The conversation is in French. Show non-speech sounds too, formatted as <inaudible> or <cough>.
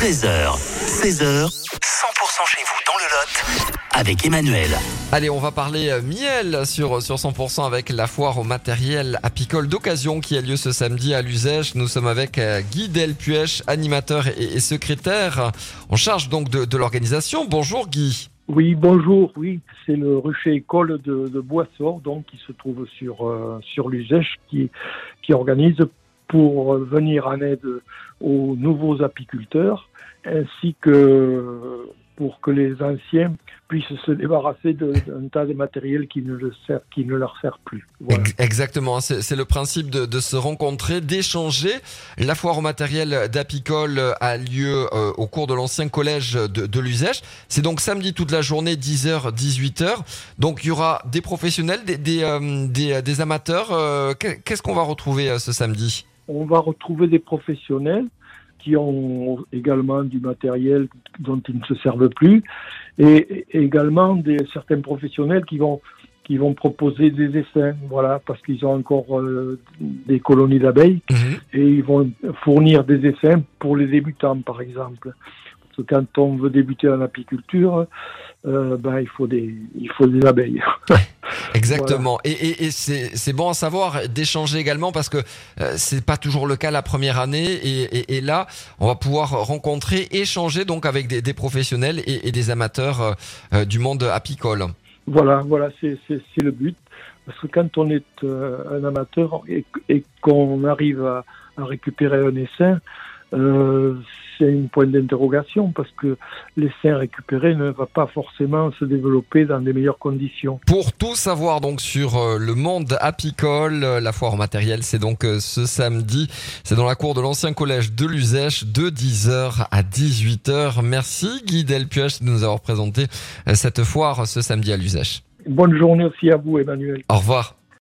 13h, 16h, 100% chez vous dans le Lot avec Emmanuel. Allez, on va parler euh, miel sur, sur 100% avec la foire au matériel apicole d'occasion qui a lieu ce samedi à l'Uzèche. Nous sommes avec euh, Guy Delpuech, animateur et, et secrétaire en charge donc de, de l'organisation. Bonjour Guy. Oui, bonjour. Oui, c'est le rucher école de, de Boissor, donc qui se trouve sur euh, sur l'Uzèche, qui qui organise pour venir en aide aux nouveaux apiculteurs, ainsi que pour que les anciens puissent se débarrasser d'un tas de matériel qui ne, leur sert plus. Exactement, c'est le principe de, se rencontrer, d'échanger. La foire au matériel d'apicole a lieu euh, au cours de l'ancien collège de, de l'Uzèche. C'est donc samedi toute la journée, 10h, 18h. Donc il y aura des professionnels, des, des, euh, amateurs. Euh, qu'est- Qu'est-ce qu'on va retrouver ce samedi? On va retrouver des professionnels qui ont également du matériel dont ils ne se servent plus et, et également des, certains professionnels qui vont qui vont proposer des essais, voilà, parce qu'ils ont encore euh, des colonies d'abeilles et ils vont fournir des essais pour les débutants, par exemple. Parce que quand on veut débuter en apiculture, euh, ben il faut des il faut des abeilles. <laughs> Exactement. Et, et, et c'est bon à savoir d'échanger également parce que euh, c'est pas toujours le cas la première année et, et, là on va pouvoir rencontrer, échanger donc avec des, des professionnels et, des amateurs euh, euh, du monde apicole. Voilà, voilà, c'est le but. Parce que quand on est euh, un amateur et, et qu'on arrive à, à récupérer un essaim, euh, c'est une point d'interrogation parce que l'essaim récupéré ne va pas forcément se développer dans des meilleures conditions. Pour tout savoir donc sur euh, le monde apicole, euh, la foire au matériel, c'est donc ce samedi. C'est dans la cour de l'ancien collège de l'Uzèche de 10h à 18h. Merci Guy Delpuech de nous avoir présenté cette foire ce samedi à l'Uzèche. Bonne journée aussi à vous, Emmanuel. Au revoir.